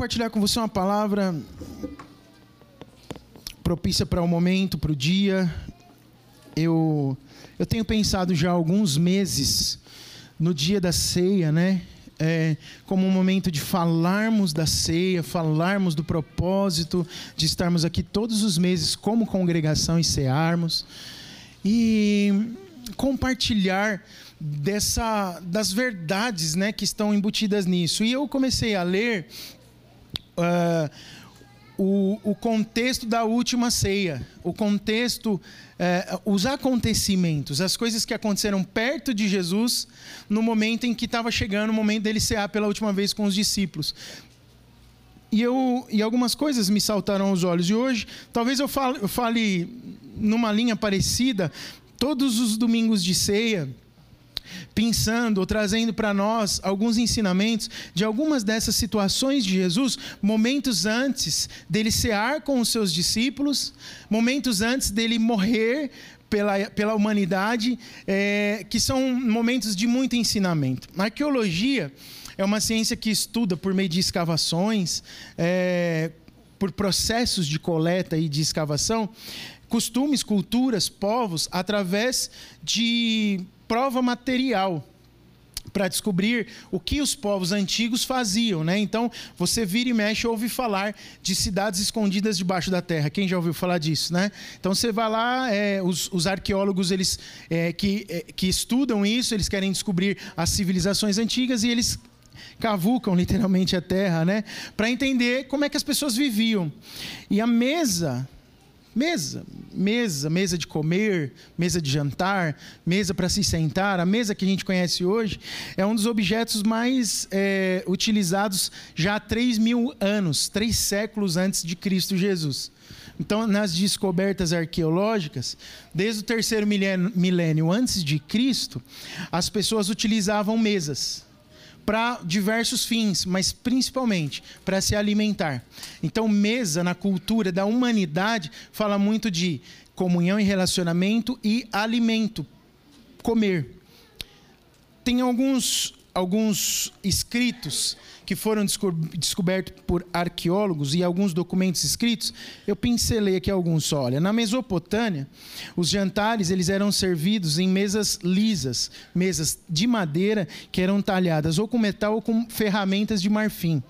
Compartilhar com você uma palavra propícia para o momento, para o dia. Eu, eu tenho pensado já há alguns meses no dia da ceia, né? É, como um momento de falarmos da ceia, falarmos do propósito de estarmos aqui todos os meses como congregação e cearmos e compartilhar dessa das verdades, né, que estão embutidas nisso. E eu comecei a ler uh, o, o, contexto da última ceia, o contexto, uh, os acontecimentos, as coisas que aconteceram perto de Jesus no momento em que estava chegando o momento dele cear pela última vez com os discípulos. E, eu, e algumas coisas me saltaram aos olhos. E hoje, talvez eu fale, eu fale numa linha parecida, todos os domingos de ceia pensando ou trazendo para nós alguns ensinamentos de algumas dessas situações de Jesus, momentos antes dele cear com os seus discípulos, momentos antes dele morrer pela, pela humanidade, é, que são momentos de muito ensinamento. A arqueologia é uma ciência que estuda por meio de escavações, é, por processos de coleta e de escavação, costumes, culturas, povos, através de prova material para descobrir o que os povos antigos faziam, né? Então, você vira e mexe ouve falar de cidades escondidas debaixo da terra. Quem já ouviu falar disso, né? Então, você vai lá, é, os, os, arqueólogos eles é, que, é, que estudam isso, eles querem descobrir as civilizações antigas e eles cavucam literalmente a terra, né? Para entender como é que as pessoas viviam. E a mesa Mesa, mesa, mesa de comer, mesa de jantar, mesa para se sentar, a mesa que a gente conhece hoje é um dos objetos mais é, utilizados já há 3 mil anos, três séculos antes de Cristo Jesus. Então, nas descobertas arqueológicas, desde o terceiro milênio, milênio antes de Cristo, as pessoas utilizavam mesas para diversos fins, mas principalmente para se alimentar. Então, mesa na cultura da humanidade fala muito de comunhão e relacionamento e alimento, comer. Tem alguns alguns escritos que foram descobertos por arqueólogos e alguns documentos escritos, eu pincelei aqui alguns só. Olha, na Mesopotâmia, os jantares eles eram servidos em mesas lisas, mesas de madeira que eram talhadas ou com metal ou com ferramentas de marfim.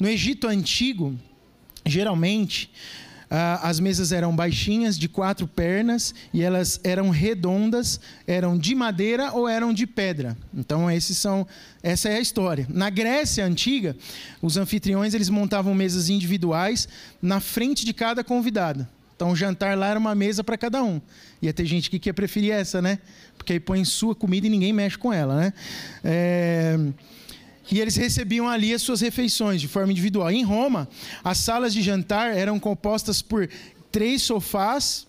No Egito antigo, geralmente as mesas eram baixinhas, de quatro pernas, e elas eram redondas, eram de madeira ou eram de pedra. Então, esses são, essa é a história. Na Grécia Antiga, os anfitriões eles montavam mesas individuais na frente de cada convidado. Então, o jantar lá era uma mesa para cada um. Ia ter gente que ia preferir essa, né? Porque aí põe sua comida e ninguém mexe com ela, né? É... E eles recebiam ali as suas refeições de forma individual. Em Roma, as salas de jantar eram compostas por três sofás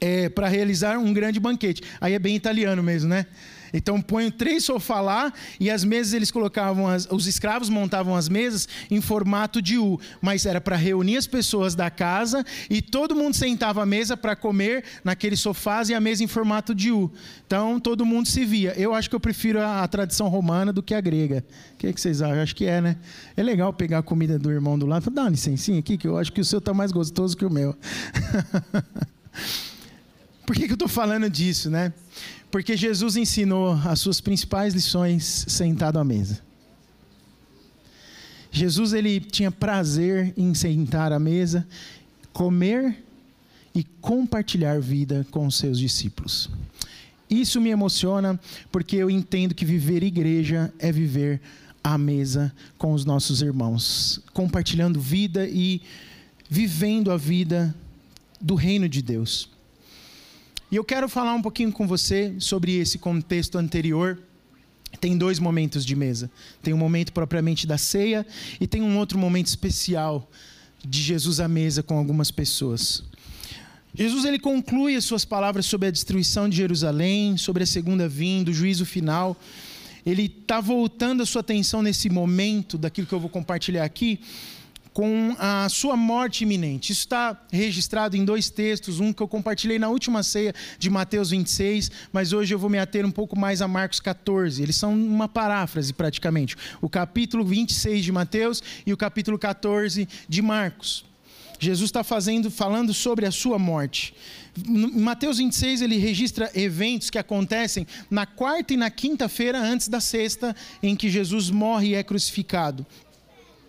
é, para realizar um grande banquete. Aí é bem italiano mesmo, né? Então põem três sofás lá e as mesas eles colocavam, as, os escravos montavam as mesas em formato de U, mas era para reunir as pessoas da casa e todo mundo sentava à mesa para comer naqueles sofás e a mesa em formato de U. Então todo mundo se via. Eu acho que eu prefiro a, a tradição romana do que a grega. O que, é que vocês acham? Acho que é, né? É legal pegar a comida do irmão do lado. Dá uma licencinha aqui que eu acho que o seu está mais gostoso que o meu. Por que, que eu estou falando disso, né? Porque Jesus ensinou as suas principais lições sentado à mesa. Jesus ele tinha prazer em sentar à mesa, comer e compartilhar vida com os seus discípulos. Isso me emociona porque eu entendo que viver igreja é viver à mesa com os nossos irmãos, compartilhando vida e vivendo a vida do reino de Deus. E eu quero falar um pouquinho com você sobre esse contexto anterior tem dois momentos de mesa. Tem um momento propriamente da ceia e tem um outro momento especial de Jesus à mesa com algumas pessoas. Jesus ele conclui as suas palavras sobre a destruição de Jerusalém, sobre a segunda vinda, o juízo final. Ele está voltando a sua atenção nesse momento daquilo que eu vou compartilhar aqui com a sua morte iminente. Isso está registrado em dois textos, um que eu compartilhei na última ceia de Mateus 26, mas hoje eu vou me ater um pouco mais a Marcos 14. Eles são uma paráfrase praticamente. O capítulo 26 de Mateus e o capítulo 14 de Marcos. Jesus está fazendo, falando sobre a sua morte. Em Mateus 26, ele registra eventos que acontecem na quarta e na quinta-feira antes da sexta, em que Jesus morre e é crucificado.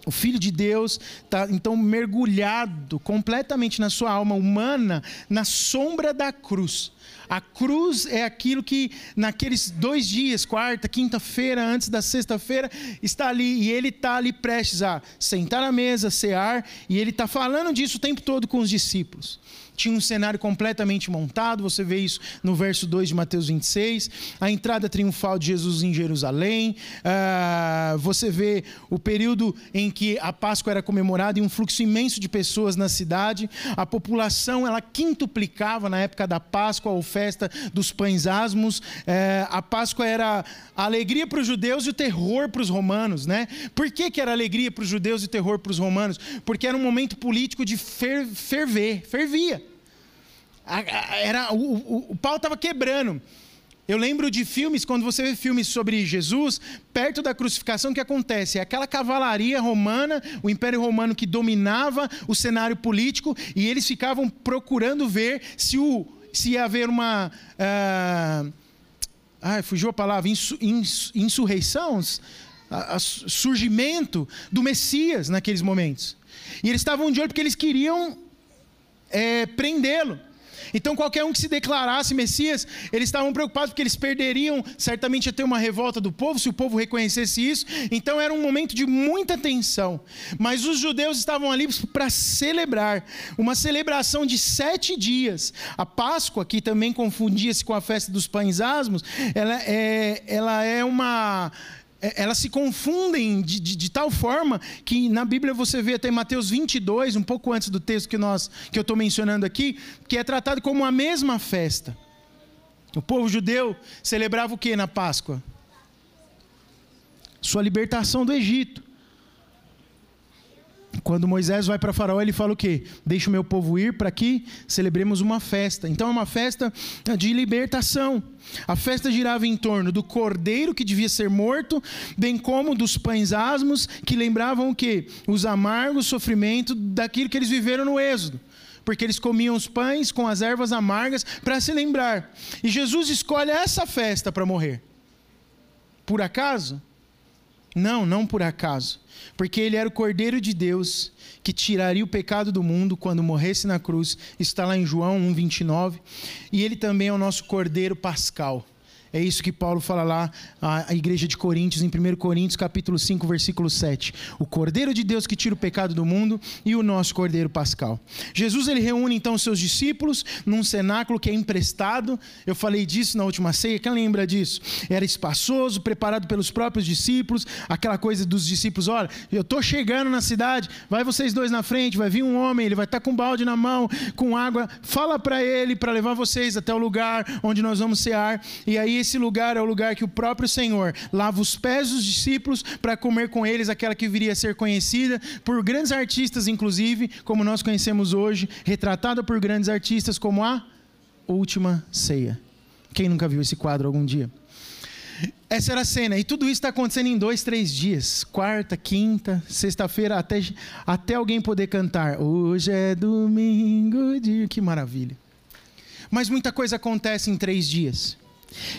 O Filho de Deus está então mergulhado completamente na sua alma humana, na sombra da cruz. A cruz é aquilo que naqueles dois dias, quarta, quinta-feira, antes da sexta-feira, está ali e ele está ali prestes a sentar à mesa, cear, e ele está falando disso o tempo todo com os discípulos. Tinha um cenário completamente montado, você vê isso no verso 2 de Mateus 26, a entrada triunfal de Jesus em Jerusalém, uh, você vê o período em que a Páscoa era comemorada e um fluxo imenso de pessoas na cidade, a população ela quintuplicava na época da Páscoa, ou festa dos pães asmos, uh, a Páscoa era a alegria para os judeus e o terror para os romanos, né? Por que, que era alegria para os judeus e terror para os romanos? Porque era um momento político de fer, ferver, fervia era, o, o, o pau estava quebrando. Eu lembro de filmes, quando você vê filmes sobre Jesus, perto da crucificação, o que acontece? É aquela cavalaria romana, o Império Romano que dominava o cenário político, e eles ficavam procurando ver se, o, se ia haver uma. Uh, ah, fugiu a palavra, insu, a, a, surgimento do Messias naqueles momentos. E eles estavam de olho porque eles queriam é, prendê-lo. Então, qualquer um que se declarasse Messias, eles estavam preocupados porque eles perderiam, certamente ia ter uma revolta do povo, se o povo reconhecesse isso. Então, era um momento de muita tensão. Mas os judeus estavam ali para celebrar uma celebração de sete dias. A Páscoa, que também confundia-se com a festa dos pães asmos, ela é, ela é uma elas se confundem de, de, de, tal forma que na Bíblia você vê até Mateus 22, um pouco antes do texto que, nós, que eu estou mencionando aqui, que é tratado como a mesma festa. O povo judeu celebrava o que na Páscoa? Sua libertação do Egito. Quando Moisés vai para Faraó, ele fala o quê? Deixa o meu povo ir para que celebremos uma festa. Então é uma festa de libertação. A festa girava em torno do cordeiro que devia ser morto, bem como dos pães asmos que lembravam o quê? Os amargos sofrimentos daquilo que eles viveram no Êxodo. Porque eles comiam os pães com as ervas amargas para se lembrar. E Jesus escolhe essa festa para morrer. Por acaso? Não, não por acaso. Porque ele era o Cordeiro de Deus que tiraria o pecado do mundo quando morresse na cruz. Está lá em João 1,29. E ele também é o nosso Cordeiro Pascal. É isso que Paulo fala lá à igreja de Coríntios, em 1 Coríntios, capítulo 5, versículo 7. O Cordeiro de Deus que tira o pecado do mundo e o nosso Cordeiro Pascal. Jesus ele reúne então os seus discípulos num cenáculo que é emprestado. Eu falei disso na última ceia, quem lembra disso? Era espaçoso, preparado pelos próprios discípulos, aquela coisa dos discípulos, olha, eu estou chegando na cidade, vai vocês dois na frente, vai vir um homem, ele vai estar com um balde na mão, com água, fala para ele para levar vocês até o lugar onde nós vamos cear. E aí esse lugar é o lugar que o próprio Senhor lava os pés dos discípulos para comer com eles aquela que viria a ser conhecida por grandes artistas, inclusive, como nós conhecemos hoje, retratada por grandes artistas como a Última Ceia. Quem nunca viu esse quadro algum dia? Essa era a cena. E tudo isso está acontecendo em dois, três dias. Quarta, quinta, sexta-feira, até, até alguém poder cantar. Hoje é domingo. Que maravilha. Mas muita coisa acontece em três dias.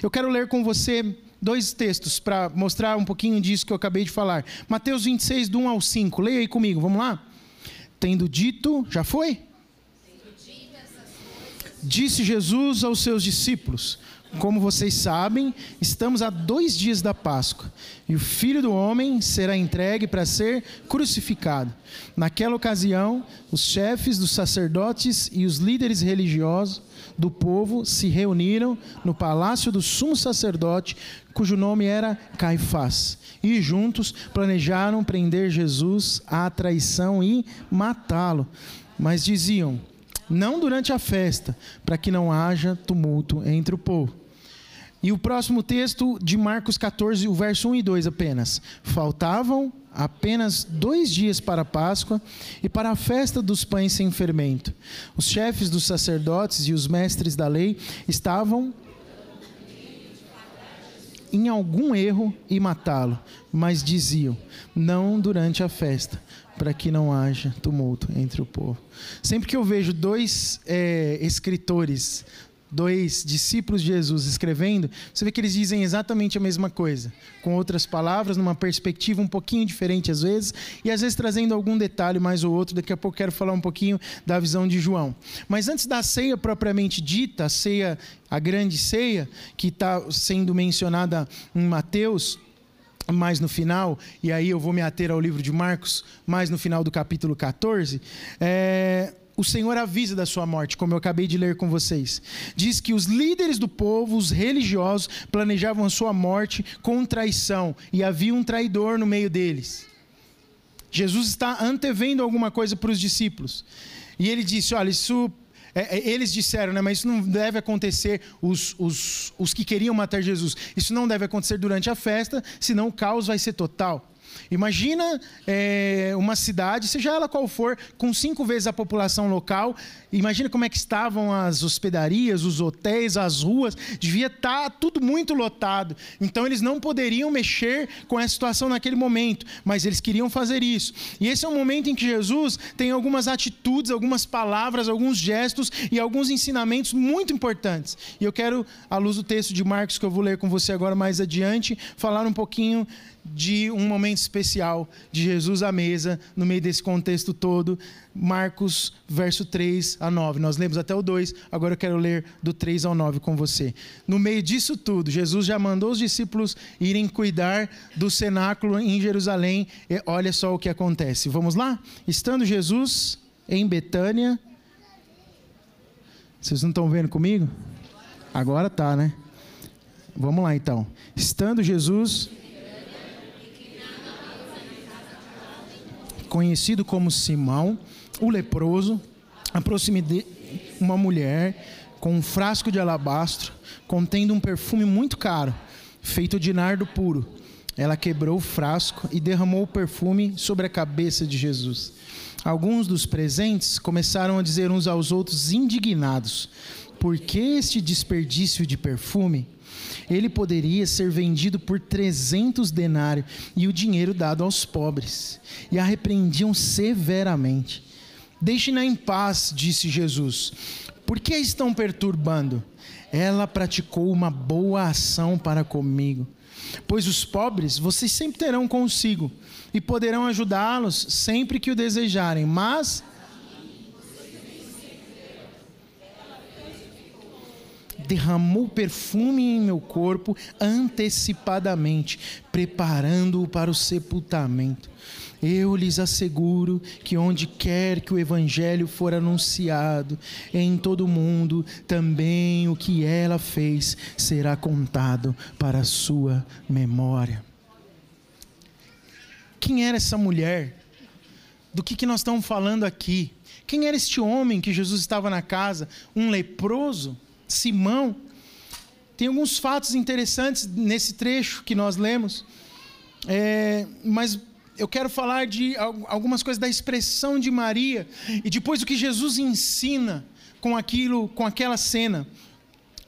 Eu quero ler com você dois textos para mostrar um pouquinho disso que eu acabei de falar. Mateus 26, do 1 ao 5. Leia aí comigo, vamos lá? Tendo dito, já foi? Disse Jesus aos seus discípulos: como vocês sabem, estamos a dois dias da Páscoa e o filho do homem será entregue para ser crucificado. Naquela ocasião, os chefes dos sacerdotes e os líderes religiosos do povo se reuniram no palácio do sumo sacerdote, cujo nome era Caifás, e juntos planejaram prender Jesus à traição e matá-lo. Mas diziam: não durante a festa, para que não haja tumulto entre o povo. E o próximo texto de Marcos 14, o verso 1 e 2 apenas. Faltavam apenas dois dias para a Páscoa e para a festa dos pães sem fermento. Os chefes dos sacerdotes e os mestres da lei estavam em algum erro e matá-lo, mas diziam: não durante a festa, para que não haja tumulto entre o povo. Sempre que eu vejo dois é, escritores dois discípulos de Jesus escrevendo, você vê que eles dizem exatamente a mesma coisa, com outras palavras, numa perspectiva um pouquinho diferente às vezes, e às vezes trazendo algum detalhe mais ou outro. Daqui a pouco quero falar um pouquinho da visão de João. Mas antes da ceia propriamente dita, a ceia, a grande ceia, que está sendo mencionada em Mateus, mais no final, e aí eu vou me ater ao livro de Marcos, mais no final do capítulo 14, é, o Senhor avisa da sua morte, como eu acabei de ler com vocês. Diz que os líderes do povo, os religiosos, planejavam a sua morte com traição e havia um traidor no meio deles. Jesus está antevendo alguma coisa para os discípulos. E ele disse: Olha, isso. É, é, eles disseram, né, mas isso não deve acontecer, os, os, os que queriam matar Jesus. Isso não deve acontecer durante a festa, senão o caos vai ser total. Imagina é, uma cidade, seja ela qual for, com cinco vezes a população local. Imagina como é que estavam as hospedarias, os hotéis, as ruas. Devia estar tá tudo muito lotado. Então eles não poderiam mexer com essa situação naquele momento, mas eles queriam fazer isso. E esse é um momento em que Jesus tem algumas atitudes, algumas palavras, alguns gestos e alguns ensinamentos muito importantes. E eu quero, à luz do texto de Marcos que eu vou ler com você agora mais adiante, falar um pouquinho de um momento especial de Jesus à mesa, no meio desse contexto todo. Marcos, verso 3 a 9. Nós lemos até o 2, agora eu quero ler do 3 ao 9 com você. No meio disso tudo, Jesus já mandou os discípulos irem cuidar do cenáculo em Jerusalém. E olha só o que acontece. Vamos lá? Estando Jesus em Betânia. Vocês não estão vendo comigo? Agora tá, né? Vamos lá então. Estando Jesus conhecido como Simão, o leproso, aproxime de uma mulher com um frasco de alabastro contendo um perfume muito caro, feito de nardo puro. Ela quebrou o frasco e derramou o perfume sobre a cabeça de Jesus. Alguns dos presentes começaram a dizer uns aos outros, indignados: Por que este desperdício de perfume? Ele poderia ser vendido por 300 denários e o dinheiro dado aos pobres. E a repreendiam severamente. Deixe-na em paz, disse Jesus. Por que a estão perturbando? Ela praticou uma boa ação para comigo. Pois os pobres vocês sempre terão consigo e poderão ajudá-los sempre que o desejarem, mas derramou perfume em meu corpo antecipadamente, preparando-o para o sepultamento. Eu lhes asseguro que onde quer que o evangelho for anunciado em todo o mundo, também o que ela fez será contado para a sua memória. Quem era essa mulher? Do que, que nós estamos falando aqui? Quem era este homem que Jesus estava na casa? Um leproso? Simão. Tem alguns fatos interessantes nesse trecho que nós lemos, é, mas eu quero falar de algumas coisas da expressão de Maria e depois o que Jesus ensina com aquilo, com aquela cena.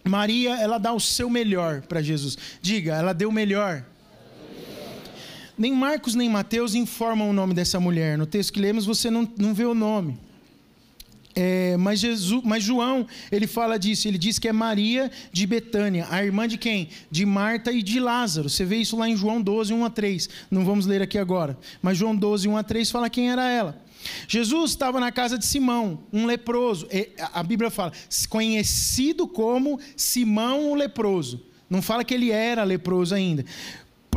Maria, ela dá o seu melhor para Jesus. Diga, ela deu o melhor. Nem Marcos nem Mateus informam o nome dessa mulher. No texto que lemos, você não, não vê o nome. É, mas, Jesus, mas João, ele fala disso, ele diz que é Maria de Betânia, a irmã de quem? De Marta e de Lázaro. Você vê isso lá em João 12, 1 a 3. Não vamos ler aqui agora. Mas João 12, 1 a 3 fala quem era ela. Jesus estava na casa de Simão, um leproso. A Bíblia fala, conhecido como Simão o leproso. Não fala que ele era leproso ainda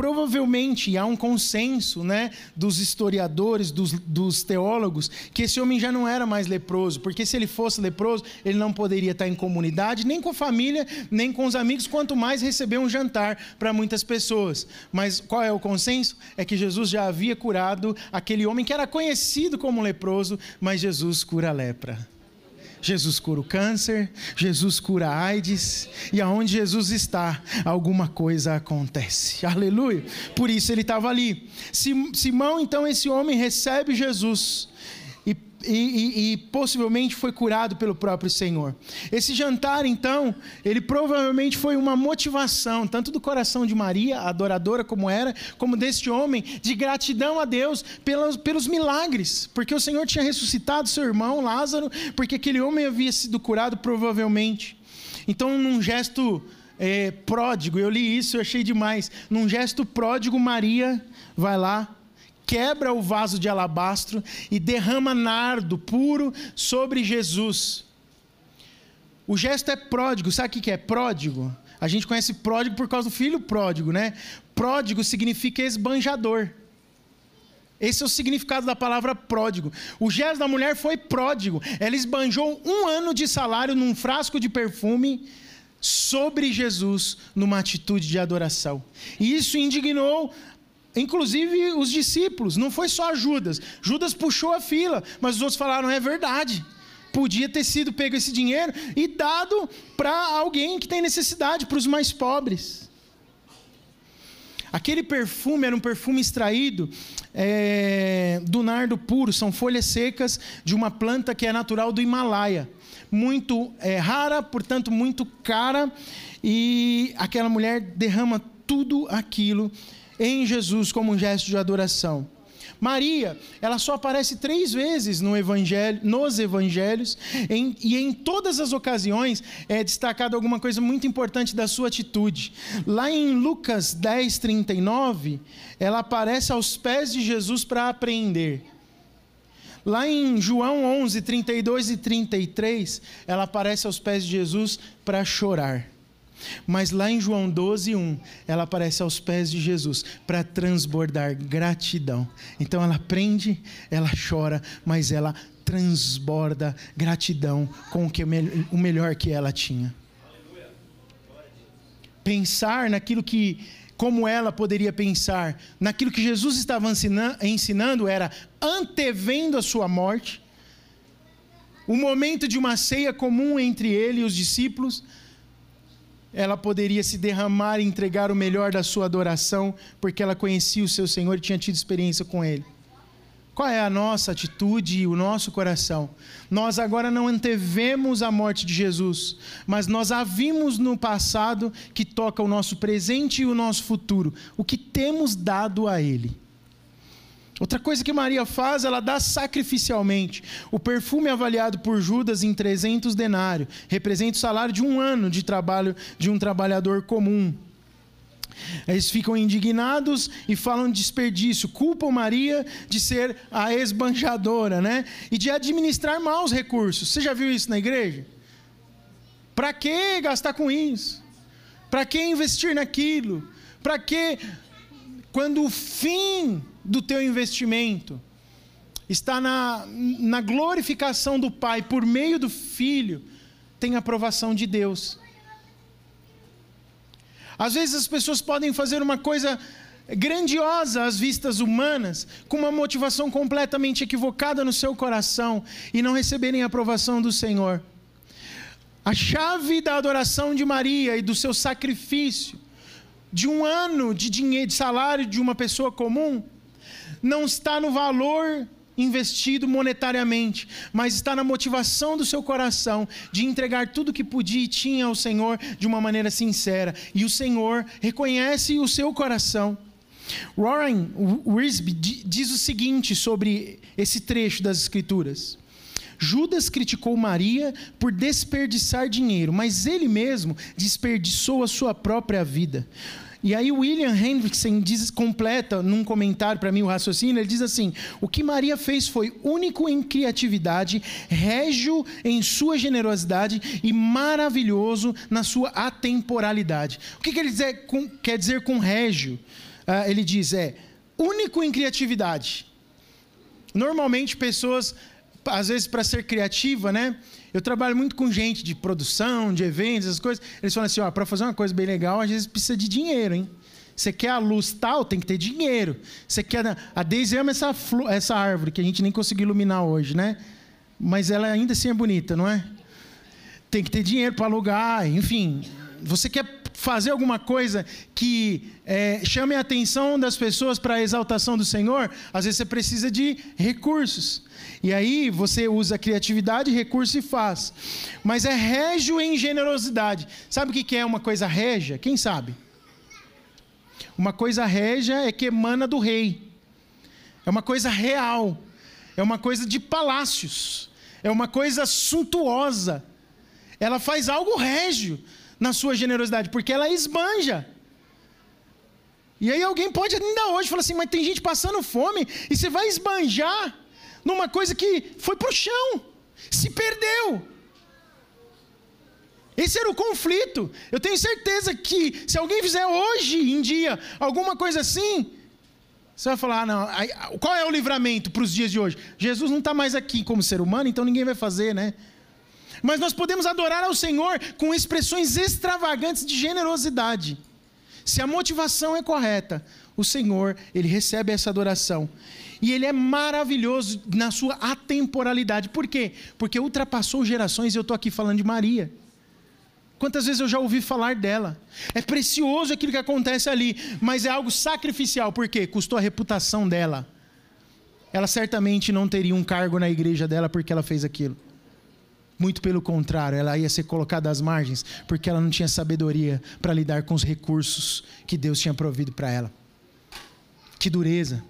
provavelmente há um consenso né, dos historiadores, dos, dos, teólogos, que esse homem já não era mais leproso, porque se ele fosse leproso, ele não poderia estar em comunidade, nem com a família, nem com os amigos, quanto mais receber um jantar para muitas pessoas. Mas qual é o consenso? É que Jesus já havia curado aquele homem que era conhecido como leproso, mas Jesus cura a lepra. Jesus cura o câncer, Jesus cura a AIDS, e aonde Jesus está, alguma coisa acontece. Aleluia. Por isso ele estava ali. Simão, então, esse homem recebe Jesus e, e, e, possivelmente foi curado pelo próprio Senhor. Esse jantar, então, ele provavelmente foi uma motivação, tanto do coração de Maria, adoradora como era, como deste homem, de gratidão a Deus pelos, pelos milagres, porque o Senhor tinha ressuscitado seu irmão Lázaro, porque aquele homem havia sido curado, provavelmente. Então, num gesto é, pródigo, eu li isso, eu achei demais. Num gesto pródigo, Maria vai lá quebra o vaso de alabastro e derrama nardo puro sobre Jesus. O gesto é pródigo, sabe o que é pródigo? A gente conhece pródigo por causa do filho pródigo, né? Pródigo significa esbanjador. Esse é o significado da palavra pródigo. O gesto da mulher foi pródigo. Ela esbanjou um ano de salário num frasco de perfume sobre Jesus numa atitude de adoração. E isso indignou Inclusive os discípulos, não foi só Judas. Judas puxou a fila, mas os outros falaram: é verdade. Podia ter sido pego esse dinheiro e dado para alguém que tem necessidade, para os mais pobres. Aquele perfume era um perfume extraído é, do nardo puro, são folhas secas de uma planta que é natural do Himalaia. Muito é, rara, portanto, muito cara, e aquela mulher derrama tudo aquilo em Jesus como um gesto de adoração. Maria, ela só aparece três vezes no evangelho, nos evangelhos, em, e em todas as ocasiões é destacado alguma coisa muito importante da sua atitude. Lá em Lucas 10, 39, ela aparece aos pés de Jesus para aprender. Lá em João 11, 32 e 33, ela aparece aos pés de Jesus para chorar. Mas lá em João 12, 1, ela aparece aos pés de Jesus para transbordar gratidão. Então ela aprende, ela chora, mas ela transborda gratidão com o, que, o melhor que ela tinha. Pensar naquilo que, como ela poderia pensar, naquilo que Jesus estava ensinando era antevendo a sua morte, o momento de uma ceia comum entre ele e os discípulos ela poderia se derramar e entregar o melhor da sua adoração, porque ela conhecia o seu Senhor e tinha tido experiência com Ele. Qual é a nossa atitude e o nosso coração? Nós agora não antevemos a morte de Jesus, mas nós a vimos no passado que toca o nosso presente e o nosso futuro, o que temos dado a Ele. Outra coisa que Maria faz, ela dá sacrificialmente. O perfume avaliado por Judas em 300 denários representa o salário de um ano de trabalho de um trabalhador comum. Eles ficam indignados e falam de desperdício, culpam Maria de ser a esbanjadora, né? E de administrar mal os recursos. Você já viu isso na igreja? Para que gastar com isso? Para que investir naquilo? Para que quando o fim do teu investimento está na, na glorificação do Pai por meio do Filho, tem aprovação de Deus. Às vezes as pessoas podem fazer uma coisa grandiosa às vistas humanas, com uma motivação completamente equivocada no seu coração e não receberem a aprovação do Senhor. A chave da adoração de Maria e do seu sacrifício, de um ano de dinheiro, de salário de uma pessoa comum, não está no valor investido monetariamente, mas está na motivação do seu coração de entregar tudo que podia e tinha ao Senhor de uma maneira sincera. E o Senhor reconhece o seu coração. Warren Wiersbe diz o seguinte sobre esse trecho das Escrituras: Judas criticou Maria por desperdiçar dinheiro, mas ele mesmo desperdiçou a sua própria vida. E aí William Hendrickson diz, completa num comentário para mim o raciocínio, ele diz assim: "O que Maria fez foi único em criatividade, régio em sua generosidade e maravilhoso na sua atemporalidade". O que, que ele dizer com, quer dizer com régio? Uh, ele diz é único em criatividade. Normalmente pessoas às vezes para ser criativa, né? Eu trabalho muito com gente de produção, de eventos, essas coisas. Eles falam assim, ó, para fazer uma coisa bem legal, às vezes precisa de dinheiro, hein? Você quer a luz tal, tem que ter dinheiro. Você quer a Daisy ama essa essa árvore que a gente nem conseguiu iluminar hoje, né? Mas ela ainda assim é bonita, não é? Tem que ter dinheiro para alugar, enfim. Você quer fazer alguma coisa que é, chame a atenção das pessoas para a exaltação do Senhor, às vezes você precisa de recursos. E aí você usa criatividade, recurso e faz. Mas é régio em generosidade. Sabe o que é uma coisa régia? Quem sabe? Uma coisa régia é que emana do rei. É uma coisa real. É uma coisa de palácios. É uma coisa suntuosa. Ela faz algo régio na sua generosidade, porque ela esbanja. E aí alguém pode ainda hoje falar assim, mas tem gente passando fome e você vai esbanjar numa coisa que foi para o chão, se perdeu. Esse era o conflito. Eu tenho certeza que se alguém fizer hoje em dia alguma coisa assim, você vai falar: ah, não, qual é o livramento para os dias de hoje? Jesus não está mais aqui como ser humano, então ninguém vai fazer, né? Mas nós podemos adorar ao Senhor com expressões extravagantes de generosidade. Se a motivação é correta, o Senhor, ele recebe essa adoração. E ele é maravilhoso na sua atemporalidade. Por quê? Porque ultrapassou gerações e eu estou aqui falando de Maria. Quantas vezes eu já ouvi falar dela? É precioso aquilo que acontece ali, mas é algo sacrificial. Por quê? Custou a reputação dela. Ela certamente não teria um cargo na igreja dela porque ela fez aquilo. Muito pelo contrário, ela ia ser colocada às margens, porque ela não tinha sabedoria para lidar com os recursos que Deus tinha provido para ela. Que dureza.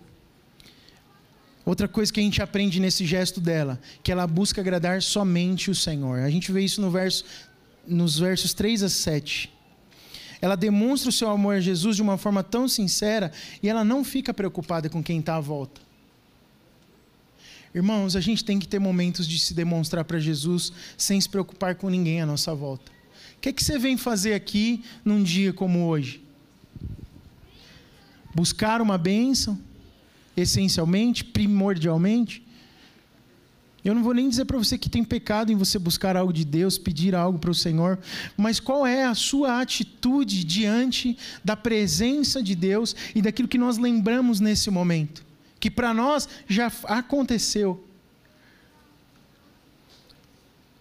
Outra coisa que a gente aprende nesse gesto dela, que ela busca agradar somente o Senhor. A gente vê isso no verso, nos versos 3 a 7. Ela demonstra o seu amor a Jesus de uma forma tão sincera e ela não fica preocupada com quem está à volta. Irmãos, a gente tem que ter momentos de se demonstrar para Jesus sem se preocupar com ninguém à nossa volta. O que, é que você vem fazer aqui num dia como hoje? Buscar uma bênção, essencialmente, primordialmente? Eu não vou nem dizer para você que tem pecado em você buscar algo de Deus, pedir algo para o Senhor, mas qual é a sua atitude diante da presença de Deus e daquilo que nós lembramos nesse momento? Que para nós já aconteceu.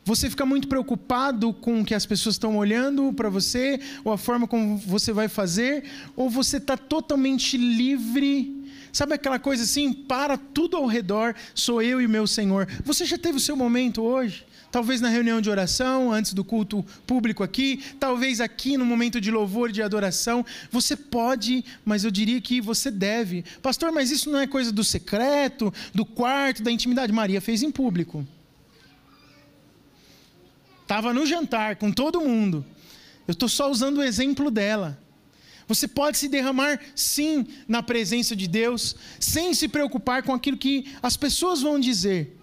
Você fica muito preocupado com o que as pessoas estão olhando para você, ou a forma como você vai fazer, ou você está totalmente livre. Sabe aquela coisa assim? Para tudo ao redor, sou eu e meu Senhor. Você já teve o seu momento hoje? Talvez na reunião de oração, antes do culto público aqui, talvez aqui no momento de louvor, de adoração. Você pode, mas eu diria que você deve. Pastor, mas isso não é coisa do secreto, do quarto, da intimidade. Maria fez em público. Estava no jantar com todo mundo. Eu estou só usando o exemplo dela. Você pode se derramar, sim, na presença de Deus, sem se preocupar com aquilo que as pessoas vão dizer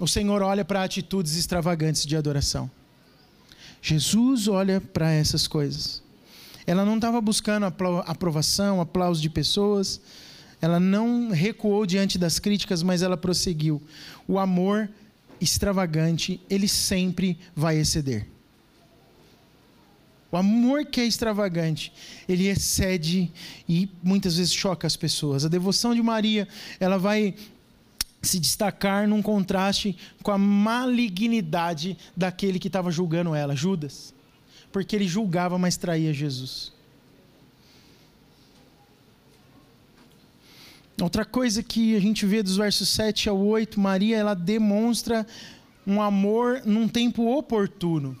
o Senhor olha para atitudes extravagantes de adoração. Jesus olha para essas coisas. Ela não estava buscando aprovação, aplauso de pessoas. Ela não recuou diante das críticas, mas ela prosseguiu. O amor extravagante, ele sempre vai exceder. O amor que é extravagante, ele excede e muitas vezes choca as pessoas. A devoção de Maria, ela vai se destacar num contraste com a malignidade daquele que estava julgando ela, Judas. Porque ele julgava, mas traía Jesus. Outra coisa que a gente vê dos versos 7 ao 8, Maria ela demonstra um amor num tempo oportuno.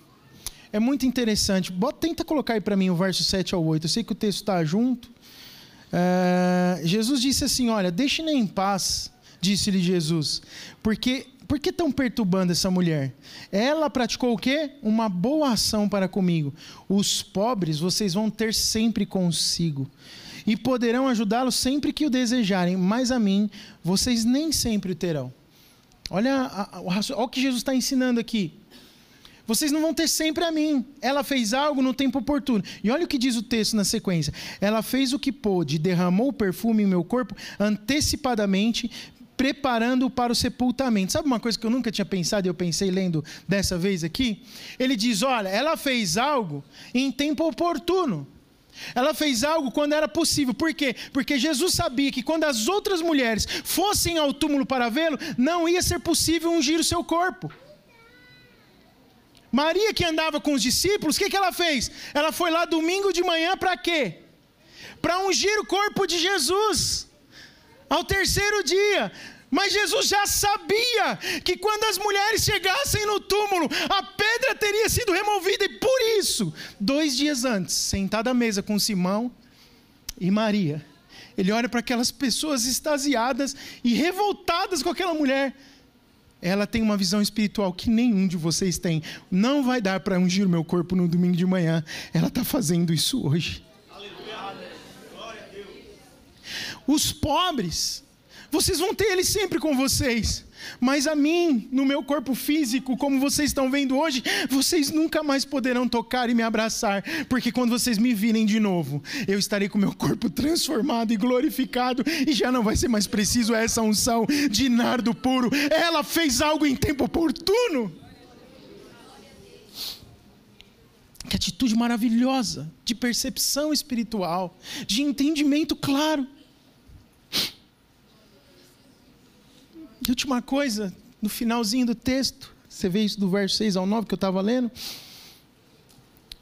É muito interessante. Bota, tenta colocar aí para mim o verso 7 ao 8. Eu sei que o texto está junto. É, Jesus disse assim: Olha, deixe-me em paz disse-lhe Jesus, porque por que estão perturbando essa mulher? Ela praticou o quê? Uma boa ação para comigo. Os pobres vocês vão ter sempre consigo. E poderão ajudá-los sempre que o desejarem, mas a mim vocês nem sempre o terão. Olha, olha o que Jesus está ensinando aqui. Vocês não vão ter sempre a mim. Ela fez algo no tempo oportuno. E olha o que diz o texto na sequência. Ela fez o que pôde, derramou o perfume em meu corpo antecipadamente, preparando-o para o sepultamento. Sabe uma coisa que eu nunca tinha pensado e eu pensei lendo dessa vez aqui? Ele diz: olha, ela fez algo em tempo oportuno. Ela fez algo quando era possível. Por quê? Porque Jesus sabia que quando as outras mulheres fossem ao túmulo para vê-lo, não ia ser possível ungir o seu corpo. Maria que andava com os discípulos, o que, que ela fez? Ela foi lá domingo de manhã para quê? Para ungir o corpo de Jesus. Ao terceiro dia. Mas Jesus já sabia que quando as mulheres chegassem no túmulo, a pedra teria sido removida, e por isso, dois dias antes, sentado à mesa com Simão e Maria, ele olha para aquelas pessoas extasiadas e revoltadas com aquela mulher ela tem uma visão espiritual que nenhum de vocês tem. Não vai dar para ungir o meu corpo no domingo de manhã. Ela está fazendo isso hoje. Os pobres, vocês vão ter eles sempre com vocês. Mas a mim, no meu corpo físico, como vocês estão vendo hoje, vocês nunca mais poderão tocar e me abraçar, porque quando vocês me virem de novo, eu estarei com meu corpo transformado e glorificado, e já não vai ser mais preciso essa unção de nardo puro. Ela fez algo em tempo oportuno. Que atitude maravilhosa de percepção espiritual, de entendimento claro. E última coisa, no finalzinho do texto, você vê isso do verso 6 ao 9 que eu estava lendo.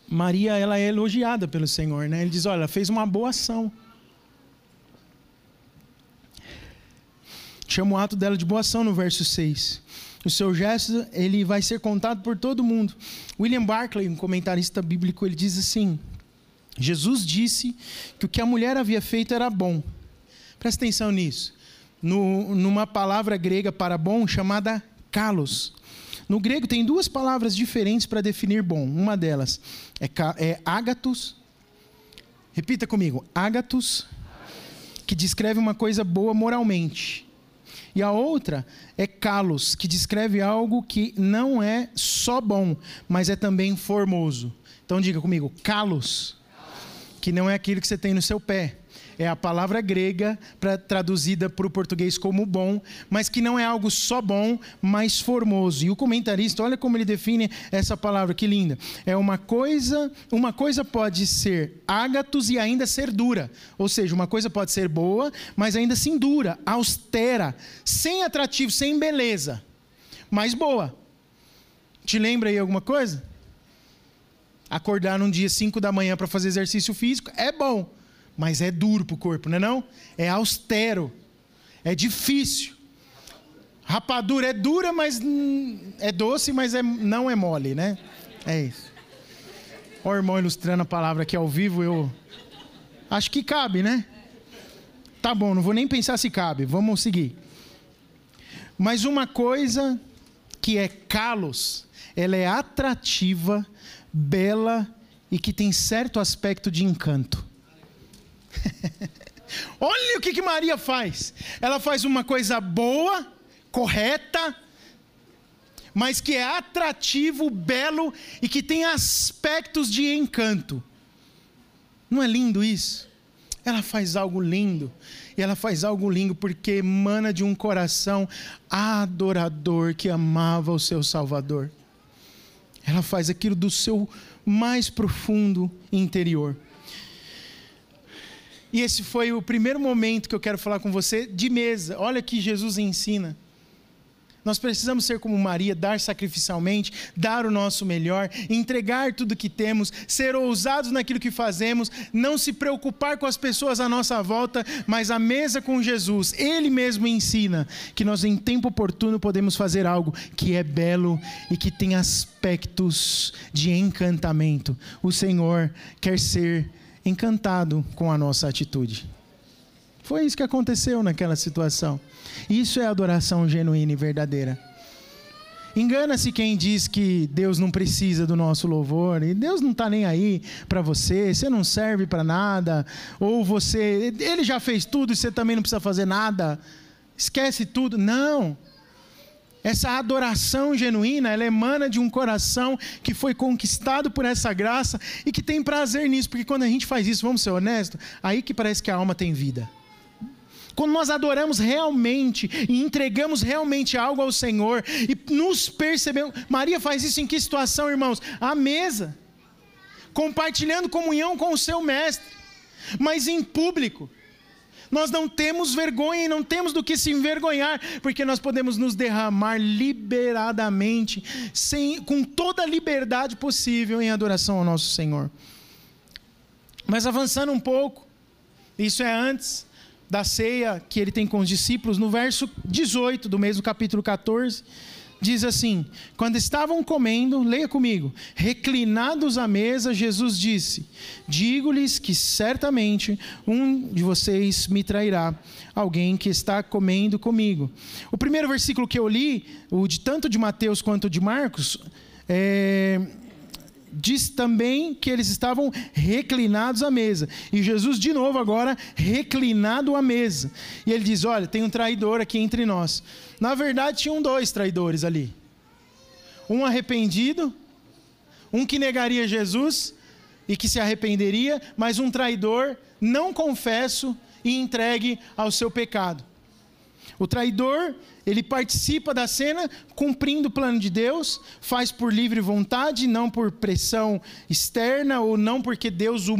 Maria, ela é elogiada pelo Senhor, né? Ele diz: olha, ela fez uma boa ação. Chama o ato dela de boa ação no verso 6. O seu gesto, ele vai ser contado por todo mundo. William Barclay, um comentarista bíblico, ele diz assim: Jesus disse que o que a mulher havia feito era bom. Presta atenção nisso no, numa palavra grega para bom chamada kalos. No grego tem duas palavras diferentes para definir bom. Uma delas é, é ágatos. Repita comigo: ágatos, que descreve uma coisa boa moralmente. E a outra é kalos, que descreve algo que não é só bom, mas é também formoso. Então diga comigo: kalos, que não é aquilo que você tem no seu pé é a palavra grega pra, traduzida para o português como bom, mas que não é algo só bom, mas formoso. E o comentarista, olha como ele define essa palavra, que linda. É uma coisa, uma coisa pode ser ágatos e ainda ser dura. Ou seja, uma coisa pode ser boa, mas ainda assim dura, austera, sem atrativo, sem beleza, mas boa. Te lembra aí alguma coisa? Acordar num dia 5 da manhã para fazer exercício físico é bom, mas é duro para o corpo, não é não? É austero, é difícil. Rapadura é dura, mas é doce, mas é, não é mole, né? É isso. O irmão ilustrando a palavra aqui ao vivo, eu acho que cabe, né? Tá bom, não vou nem pensar se cabe, vamos seguir. Mas uma coisa que é calos, ela é atrativa, bela e que tem certo aspecto de encanto. Olha o que, que Maria faz. Ela faz uma coisa boa, correta, mas que é atrativo, belo e que tem aspectos de encanto. Não é lindo isso? Ela faz algo lindo. E ela faz algo lindo porque emana de um coração adorador que amava o seu Salvador. Ela faz aquilo do seu mais profundo interior. E esse foi o primeiro momento que eu quero falar com você de mesa. Olha que Jesus ensina. Nós precisamos ser como Maria, dar sacrificialmente, dar o nosso melhor, entregar tudo que temos, ser ousados naquilo que fazemos, não se preocupar com as pessoas à nossa volta, mas a mesa com Jesus. Ele mesmo ensina que nós, em tempo oportuno, podemos fazer algo que é belo e que tem aspectos de encantamento. O Senhor quer ser encantado com a nossa atitude. Foi isso que aconteceu naquela situação. Isso é adoração genuína e verdadeira. Engana-se quem diz que Deus não precisa do nosso louvor, e Deus não está nem aí para você, você não serve para nada, ou você, ele já fez tudo e você também não precisa fazer nada, esquece tudo. Não. Essa adoração genuína, ela emana de um coração que foi conquistado por essa graça e que tem prazer nisso, porque quando a gente faz isso, vamos ser honestos, aí que parece que a alma tem vida. Quando nós adoramos realmente e entregamos realmente algo ao Senhor e nos percebemos. Maria faz isso em que situação, irmãos? À mesa, compartilhando comunhão com o seu mestre, mas em público. Nós não temos vergonha e não temos do que se envergonhar, porque nós podemos nos derramar liberadamente, sem, com toda a liberdade possível em adoração ao nosso Senhor. Mas avançando um pouco, isso é antes da ceia que ele tem com os discípulos, no verso 18 do mesmo capítulo 14, diz assim: Quando estavam comendo, leia comigo, reclinados à mesa, Jesus disse: Digo-lhes que certamente um de vocês me trairá, alguém que está comendo comigo. O primeiro versículo que eu li, o de tanto de Mateus quanto de Marcos, é, diz também que eles estavam reclinados à mesa. E Jesus, de novo, agora reclinado à mesa. E ele diz: Olha, tem um traidor aqui entre nós. Na verdade, tinham dois traidores ali: um arrependido, um que negaria Jesus e que se arrependeria, mas um traidor não confesso e entregue ao seu pecado. O traidor, ele participa da cena cumprindo o plano de Deus, faz por livre vontade, não por pressão externa ou não porque Deus o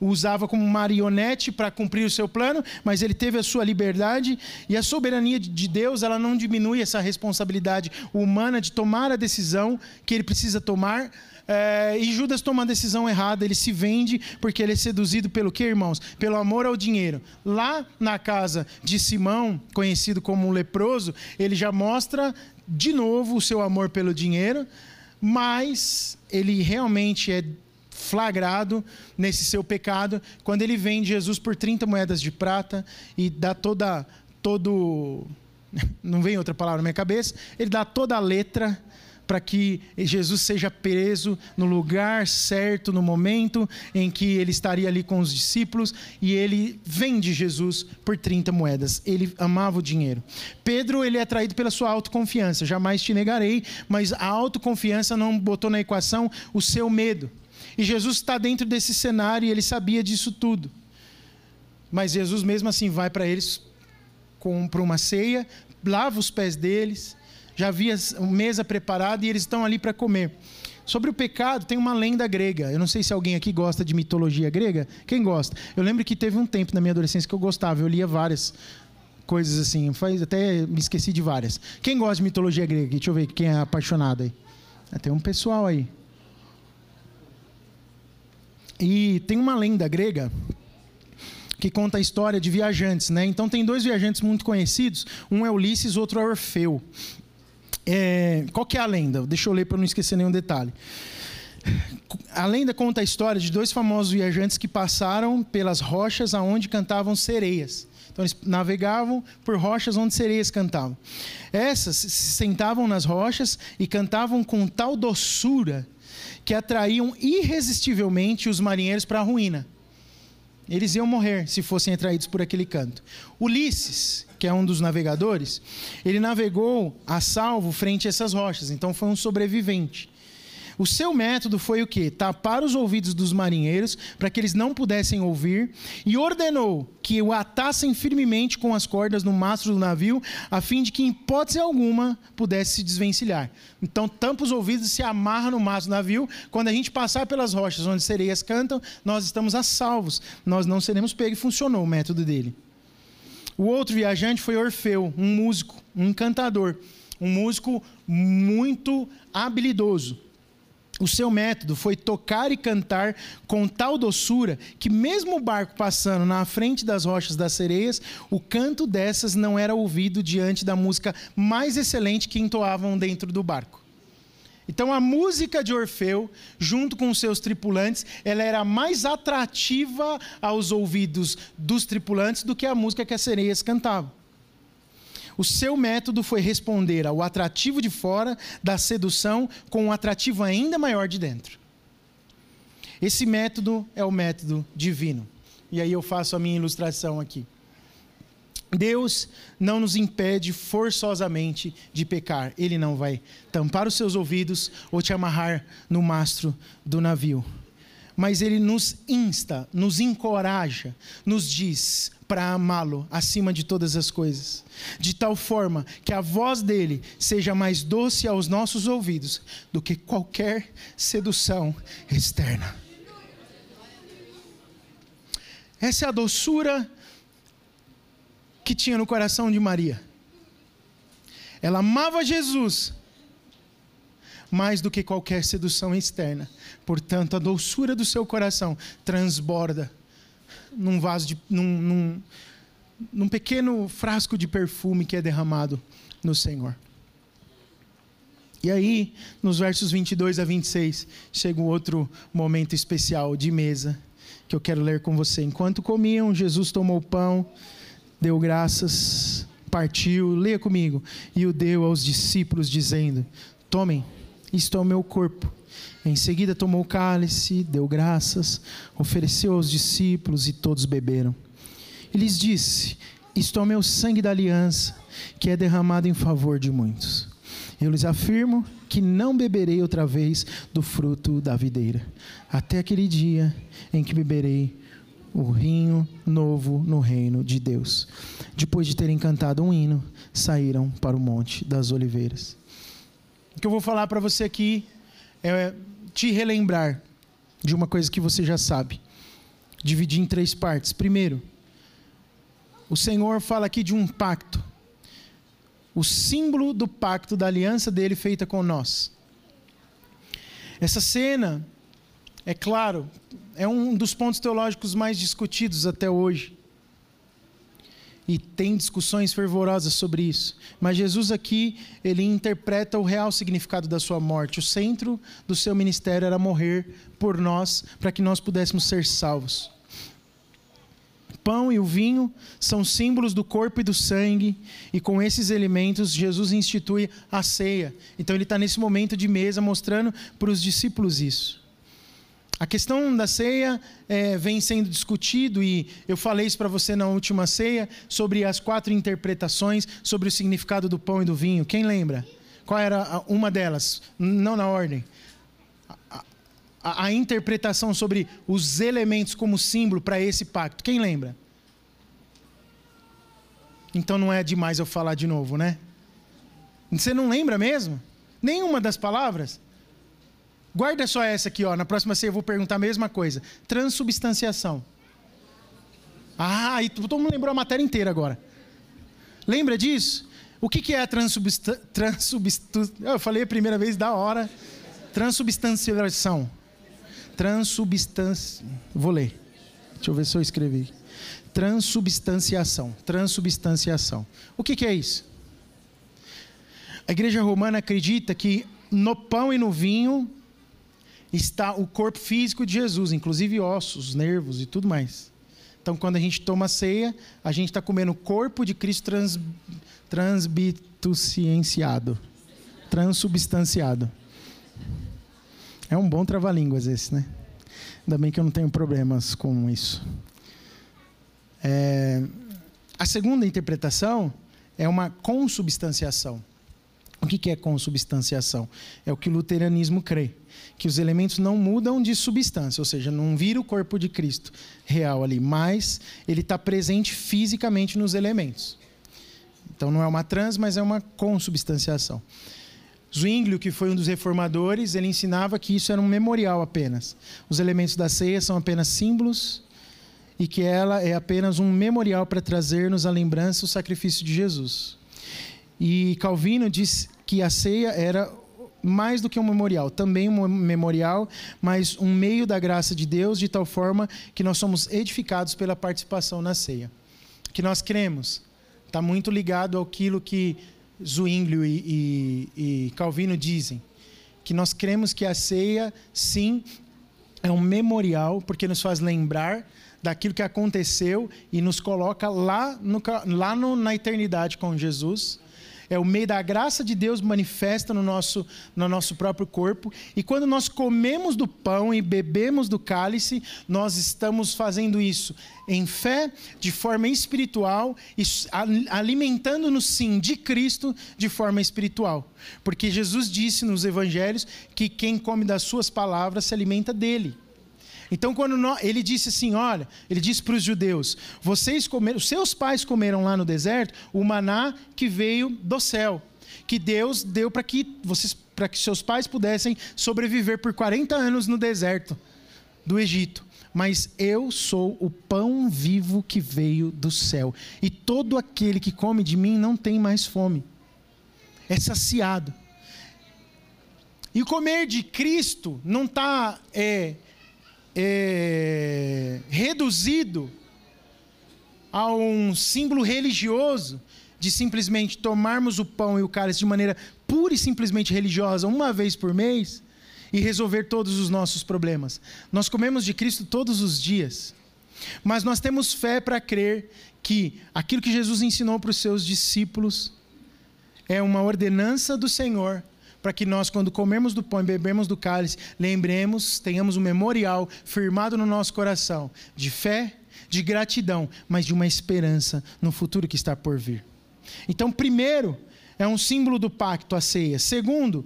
usava como marionete para cumprir o seu plano, mas ele teve a sua liberdade e a soberania de Deus, ela não diminui essa responsabilidade humana de tomar a decisão que ele precisa tomar é, e Judas toma uma decisão errada, ele se vende porque ele é seduzido pelo que, irmãos? Pelo amor ao dinheiro. Lá na casa de Simão, conhecido como um leproso, ele já mostra de novo o seu amor pelo dinheiro, mas ele realmente é flagrado nesse seu pecado quando ele vende Jesus por 30 moedas de prata e dá toda todo não vem outra palavra na minha cabeça, ele dá toda a letra para que Jesus seja preso no lugar certo, no momento em que ele estaria ali com os discípulos, e ele vende Jesus por 30 moedas. Ele amava o dinheiro. Pedro, ele é atraído pela sua autoconfiança, jamais te negarei, mas a autoconfiança não botou na equação o seu medo. E Jesus está dentro desse cenário e ele sabia disso tudo. Mas Jesus, mesmo assim, vai para eles para uma ceia, lava os pés deles, já havia mesa preparada e eles estão ali para comer. Sobre o pecado, tem uma lenda grega. Eu não sei se alguém aqui gosta de mitologia grega. Quem gosta? Eu lembro que teve um tempo na minha adolescência que eu gostava. Eu lia várias coisas assim. Faz, até me esqueci de várias. Quem gosta de mitologia grega? Deixa eu ver quem é apaixonado aí. Ah, tem um pessoal aí. E tem uma lenda grega que conta a história de viajantes, né? Então tem dois viajantes muito conhecidos. Um é Ulisses, outro é Orfeu. É, qual que é a lenda? Deixa eu ler para não esquecer nenhum detalhe. A lenda conta a história de dois famosos viajantes que passaram pelas rochas aonde cantavam sereias. Então eles navegavam por rochas onde sereias cantavam. Essas se sentavam nas rochas e cantavam com tal doçura que atraíam irresistivelmente os marinheiros para a ruína. Eles iam morrer se fossem atraídos por aquele canto. Ulisses, que é um dos navegadores, ele navegou a salvo frente a essas rochas, então foi um sobrevivente. O seu método foi o quê? Tapar os ouvidos dos marinheiros para que eles não pudessem ouvir e ordenou que o atassem firmemente com as cordas no mastro do navio, a fim de que, em hipótese alguma, pudesse se desvencilhar. Então, tampa os ouvidos e se amarra no mastro do navio. Quando a gente passar pelas rochas onde sereias cantam, nós estamos a salvos. Nós não seremos pegos. Funcionou o método dele. O outro viajante foi Orfeu, um músico, um encantador, um músico muito habilidoso. O seu método foi tocar e cantar com tal doçura que, mesmo o barco passando na frente das rochas das sereias, o canto dessas não era ouvido diante da música mais excelente que entoavam dentro do barco. Então a música de Orfeu, junto com os seus tripulantes, ela era mais atrativa aos ouvidos dos tripulantes do que a música que as sereias cantavam. O seu método foi responder ao atrativo de fora da sedução com um atrativo ainda maior de dentro. Esse método é o método divino. E aí eu faço a minha ilustração aqui. Deus não nos impede forçosamente de pecar. Ele não vai tampar os seus ouvidos ou te amarrar no mastro do navio. Mas ele nos insta, nos encoraja, nos diz para amá-lo acima de todas as coisas, de tal forma que a voz dele seja mais doce aos nossos ouvidos do que qualquer sedução externa. Essa é a doçura que tinha no coração de Maria. Ela amava Jesus mais do que qualquer sedução externa. Portanto, a doçura do seu coração transborda num vaso de. num, num, num pequeno frasco de perfume que é derramado no Senhor. E aí, nos versos 22 a 26, chega um outro momento especial de mesa que eu quero ler com você. Enquanto comiam, Jesus tomou o pão deu graças, partiu, leia comigo, e o deu aos discípulos, dizendo: Tomem, isto é o meu corpo. Em seguida tomou o cálice, deu graças, ofereceu aos discípulos e todos beberam. E lhes disse: Isto é o meu sangue da aliança, que é derramado em favor de muitos. Eu lhes afirmo que não beberei outra vez do fruto da videira, até aquele dia em que beberei o rinho novo no reino de Deus. Depois de terem cantado um hino, saíram para o Monte das Oliveiras. O que eu vou falar para você aqui é te relembrar de uma coisa que você já sabe. Dividir em três partes. Primeiro, o Senhor fala aqui de um pacto. O símbolo do pacto, da aliança dele feita com nós. Essa cena, é claro, é um dos pontos teológicos mais discutidos até hoje. E tem discussões fervorosas sobre isso. Mas Jesus aqui, ele interpreta o real significado da sua morte. O centro do seu ministério era morrer por nós, para que nós pudéssemos ser salvos. Pão e o vinho são símbolos do corpo e do sangue, e com esses elementos Jesus institui a ceia. Então ele está nesse momento de mesa mostrando para os discípulos isso. A questão da ceia é, vem sendo discutido e eu falei isso para você na última ceia sobre as quatro interpretações sobre o significado do pão e do vinho. Quem lembra? Qual era uma delas? Não na ordem. A, a, a interpretação sobre os elementos como símbolo para esse pacto. Quem lembra? Então não é demais eu falar de novo, né? Você não lembra mesmo? Nenhuma das palavras? Guarda só essa aqui, ó. Na próxima ceia eu vou perguntar a mesma coisa. Transubstanciação. Ah, e todo mundo lembrou a matéria inteira agora. Lembra disso? O que, que é a transubstanciação? Transubstu... Eu falei a primeira vez da hora. Transubstanciação. Transubstanciação. Vou ler. Deixa eu ver se eu escrevi. Transubstanciação. Transubstanciação. O que, que é isso? A igreja romana acredita que no pão e no vinho está o corpo físico de Jesus, inclusive ossos, nervos e tudo mais. Então, quando a gente toma ceia, a gente está comendo o corpo de Cristo trans, transbitucienciado, transubstanciado. É um bom trava-línguas esse, né? Ainda bem que eu não tenho problemas com isso. É, a segunda interpretação é uma consubstanciação. O que é consubstanciação? É o que o luteranismo crê que os elementos não mudam de substância, ou seja, não vira o corpo de Cristo real ali, mas ele está presente fisicamente nos elementos. Então não é uma trans, mas é uma consubstanciação. Zwinglio, que foi um dos reformadores, ele ensinava que isso era um memorial apenas. Os elementos da ceia são apenas símbolos e que ela é apenas um memorial para trazer-nos a lembrança o sacrifício de Jesus. E Calvino diz que a ceia era mais do que um memorial, também um memorial, mas um meio da graça de Deus, de tal forma que nós somos edificados pela participação na ceia. Que nós cremos, está muito ligado àquilo que Zwinglio e, e, e Calvino dizem, que nós cremos que a ceia, sim, é um memorial, porque nos faz lembrar daquilo que aconteceu e nos coloca lá, no, lá no, na eternidade com Jesus é o meio da graça de Deus manifesta no nosso, no nosso próprio corpo. E quando nós comemos do pão e bebemos do cálice, nós estamos fazendo isso em fé, de forma espiritual, e alimentando-nos sim de Cristo de forma espiritual. Porque Jesus disse nos evangelhos que quem come das suas palavras se alimenta dele. Então, quando nós, ele disse assim: olha, ele disse para os judeus: vocês comeram, seus pais comeram lá no deserto o maná que veio do céu, que Deus deu para que vocês, para que seus pais pudessem sobreviver por 40 anos no deserto do Egito. Mas eu sou o pão vivo que veio do céu, e todo aquele que come de mim não tem mais fome, é saciado. E comer de Cristo não está é, é, reduzido a um símbolo religioso de simplesmente tomarmos o pão e o cálice de maneira pura e simplesmente religiosa uma vez por mês e resolver todos os nossos problemas. Nós comemos de Cristo todos os dias, mas nós temos fé para crer que aquilo que Jesus ensinou para os seus discípulos é uma ordenança do Senhor para que nós, quando comermos do pão e bebemos do cálice, lembremos, tenhamos um memorial firmado no nosso coração de fé, de gratidão, mas de uma esperança no futuro que está por vir. Então, primeiro, é um símbolo do pacto, a ceia. Segundo,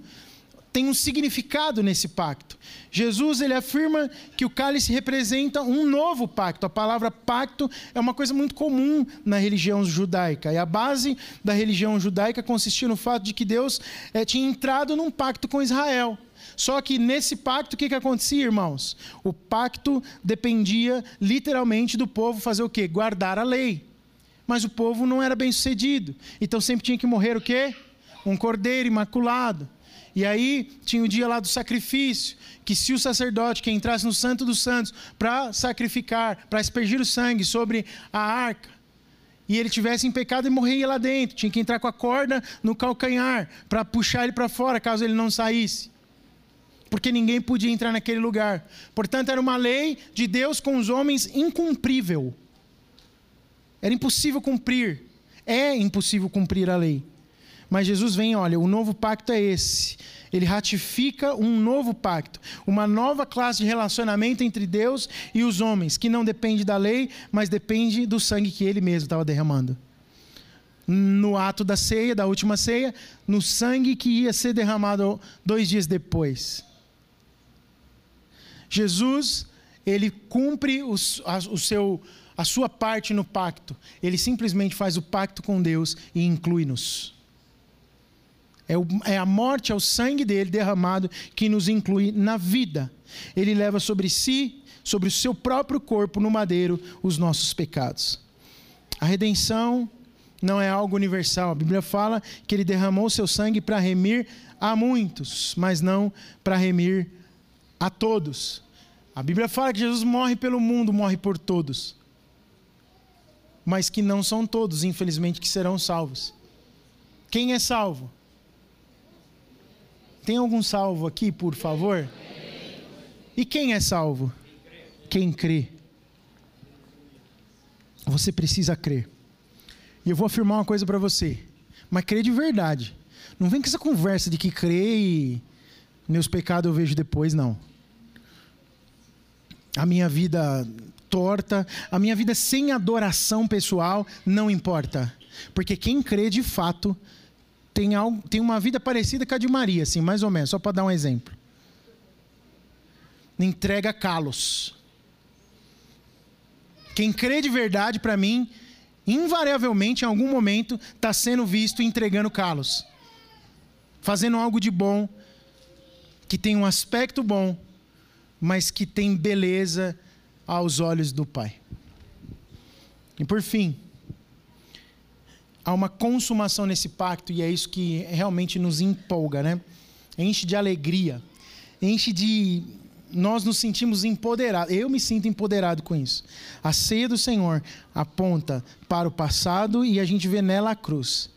tem um significado nesse pacto. Jesus ele afirma que o cálice representa um novo pacto. A palavra pacto é uma coisa muito comum na religião judaica. E a base da religião judaica consistia no fato de que Deus é, tinha entrado num pacto com Israel. Só que nesse pacto, o que, que acontecia, irmãos? O pacto dependia literalmente do povo fazer o quê? Guardar a lei. Mas o povo não era bem sucedido. Então sempre tinha que morrer o quê? Um cordeiro imaculado. E aí tinha o dia lá do sacrifício, que se o sacerdote que entrasse no Santo dos Santos para sacrificar, para aspergir o sangue sobre a arca, e ele tivesse em pecado e morria lá dentro, tinha que entrar com a corda no calcanhar para puxar ele para fora, caso ele não saísse. Porque ninguém podia entrar naquele lugar. Portanto, era uma lei de Deus com os homens incumprível. Era impossível cumprir. É impossível cumprir a lei. Mas Jesus vem, olha, o novo pacto é esse. Ele ratifica um novo pacto, uma nova classe de relacionamento entre Deus e os homens, que não depende da lei, mas depende do sangue que ele mesmo estava derramando. No ato da ceia, da última ceia, no sangue que ia ser derramado dois dias depois. Jesus, ele cumpre os, a, o seu, a sua parte no pacto. Ele simplesmente faz o pacto com Deus e inclui-nos. É, o, é a morte, é o sangue dele derramado que nos inclui na vida. Ele leva sobre si, sobre o seu próprio corpo no madeiro, os nossos pecados. A redenção não é algo universal. A Bíblia fala que ele derramou seu sangue para remir a muitos, mas não para remir a todos. A Bíblia fala que Jesus morre pelo mundo, morre por todos. Mas que não são todos, infelizmente, que serão salvos. Quem é salvo? Tem algum salvo aqui, por favor? E quem é salvo? Quem crê. Você precisa crer. E eu vou afirmar uma coisa para você. Mas crê de verdade. Não vem com essa conversa de que crê e meus pecados eu vejo depois, não. A minha vida torta, a minha vida sem adoração pessoal, não importa. Porque quem crê de fato tem, algo, tem uma vida parecida com a de Maria, assim, mais ou menos, só para dar um exemplo. Entrega calos. Quem crê de verdade, para mim, invariavelmente, em algum momento, está sendo visto entregando calos. Fazendo algo de bom, que tem um aspecto bom, mas que tem beleza aos olhos do Pai. E por fim, há uma consumação nesse pacto e é isso que realmente nos empolga, né? Enche de alegria, enche de nós nos sentimos empoderados. Eu me sinto empoderado com isso. A ceia do Senhor aponta para o passado e a gente vê nela a cruz.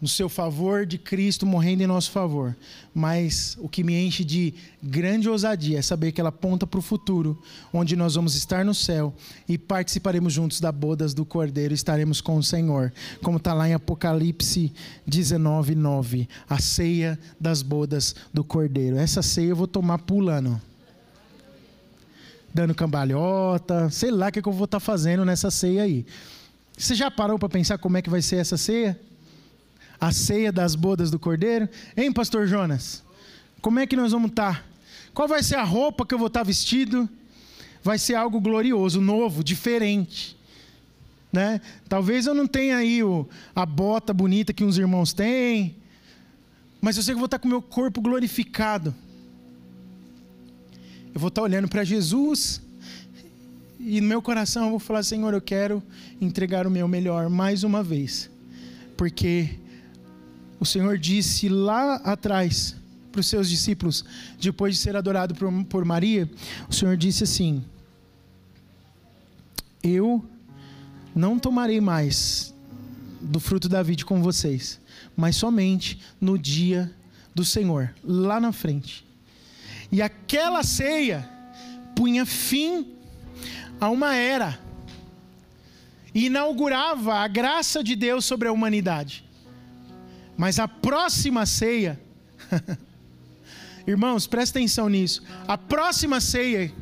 No seu favor de Cristo morrendo em nosso favor. Mas o que me enche de grande ousadia é saber que ela aponta para o futuro, onde nós vamos estar no céu e participaremos juntos da bodas do Cordeiro, estaremos com o Senhor, como está lá em Apocalipse 19, 9, a ceia das bodas do Cordeiro. Essa ceia eu vou tomar pulando. Dando cambalhota, sei lá o que, que eu vou estar tá fazendo nessa ceia aí. Você já parou para pensar como é que vai ser essa ceia? A ceia das bodas do cordeiro? Hein, pastor Jonas? Como é que nós vamos estar? Tá? Qual vai ser a roupa que eu vou estar tá vestido? Vai ser algo glorioso, novo, diferente. Né? Talvez eu não tenha aí o, a bota bonita que uns irmãos têm, mas eu sei que eu vou estar tá com o meu corpo glorificado. Eu vou estar olhando para Jesus e no meu coração eu vou falar: Senhor, eu quero entregar o meu melhor mais uma vez, porque o Senhor disse lá atrás para os seus discípulos, depois de ser adorado por, por Maria, o Senhor disse assim: Eu não tomarei mais do fruto da vida com vocês, mas somente no dia do Senhor, lá na frente. E aquela ceia punha fim a uma era e inaugurava a graça de Deus sobre a humanidade. Mas a próxima ceia, irmãos, presta atenção nisso. A próxima ceia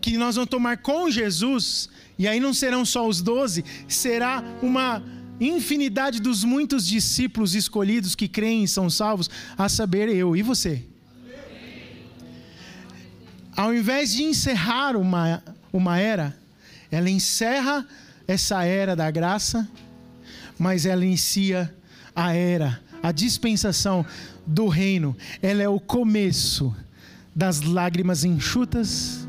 que nós vamos tomar com Jesus, e aí não serão só os doze, será uma infinidade dos muitos discípulos escolhidos que creem e são salvos, a saber, eu e você. Ao invés de encerrar uma, uma era, ela encerra essa era da graça, mas ela inicia a era, a dispensação do reino, ela é o começo das lágrimas enxutas,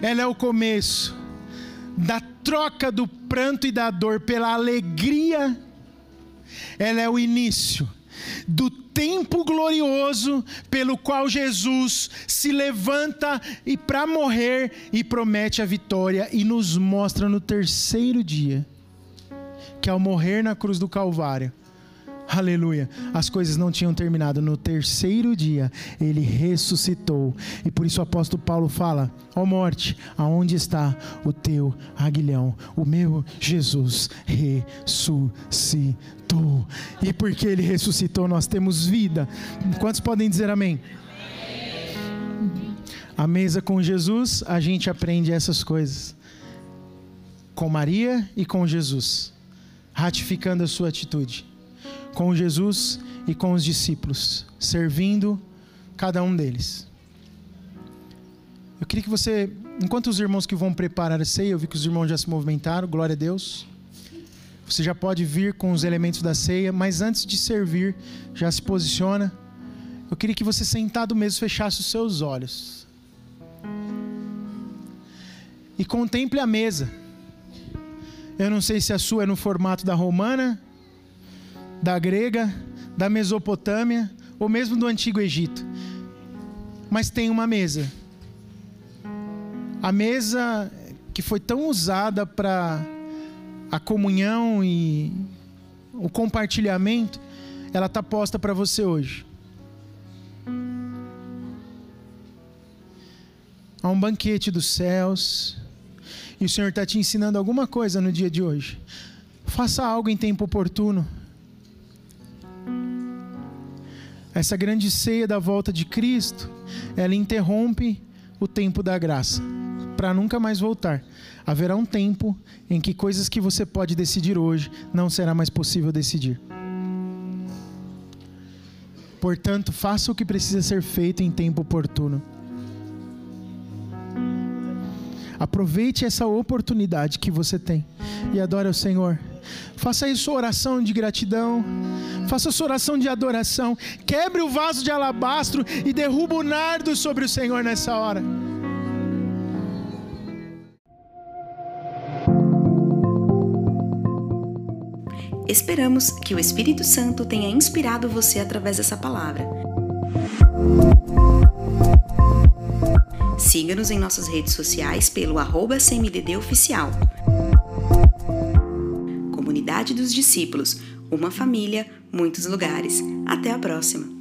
ela é o começo da troca do pranto e da dor pela alegria, ela é o início do tempo glorioso pelo qual Jesus se levanta e para morrer e promete a vitória e nos mostra no terceiro dia que ao morrer na cruz do Calvário, Aleluia. As coisas não tinham terminado. No terceiro dia, ele ressuscitou. E por isso o apóstolo Paulo fala: Ó oh morte, aonde está o teu aguilhão? O meu Jesus ressuscitou. E porque ele ressuscitou, nós temos vida. Quantos podem dizer amém? A mesa com Jesus, a gente aprende essas coisas. Com Maria e com Jesus ratificando a sua atitude com Jesus e com os discípulos, servindo cada um deles. Eu queria que você, enquanto os irmãos que vão preparar a ceia, eu vi que os irmãos já se movimentaram, glória a Deus. Você já pode vir com os elementos da ceia, mas antes de servir, já se posiciona. Eu queria que você, sentado mesmo, fechasse os seus olhos e contemple a mesa. Eu não sei se a sua é no formato da romana, da grega, da Mesopotâmia ou mesmo do Antigo Egito. Mas tem uma mesa. A mesa que foi tão usada para a comunhão e o compartilhamento, ela está posta para você hoje. Há um banquete dos céus e o Senhor está te ensinando alguma coisa no dia de hoje, faça algo em tempo oportuno. Essa grande ceia da volta de Cristo, ela interrompe o tempo da graça, para nunca mais voltar. Haverá um tempo em que coisas que você pode decidir hoje não será mais possível decidir. Portanto, faça o que precisa ser feito em tempo oportuno. Aproveite essa oportunidade que você tem e adore ao Senhor. Faça aí sua oração de gratidão. Faça sua oração de adoração. Quebre o vaso de alabastro e derruba o nardo sobre o Senhor nessa hora. Esperamos que o Espírito Santo tenha inspirado você através dessa palavra. Siga-nos em nossas redes sociais pelo arroba Oficial. Comunidade dos Discípulos, Uma família, muitos lugares. Até a próxima!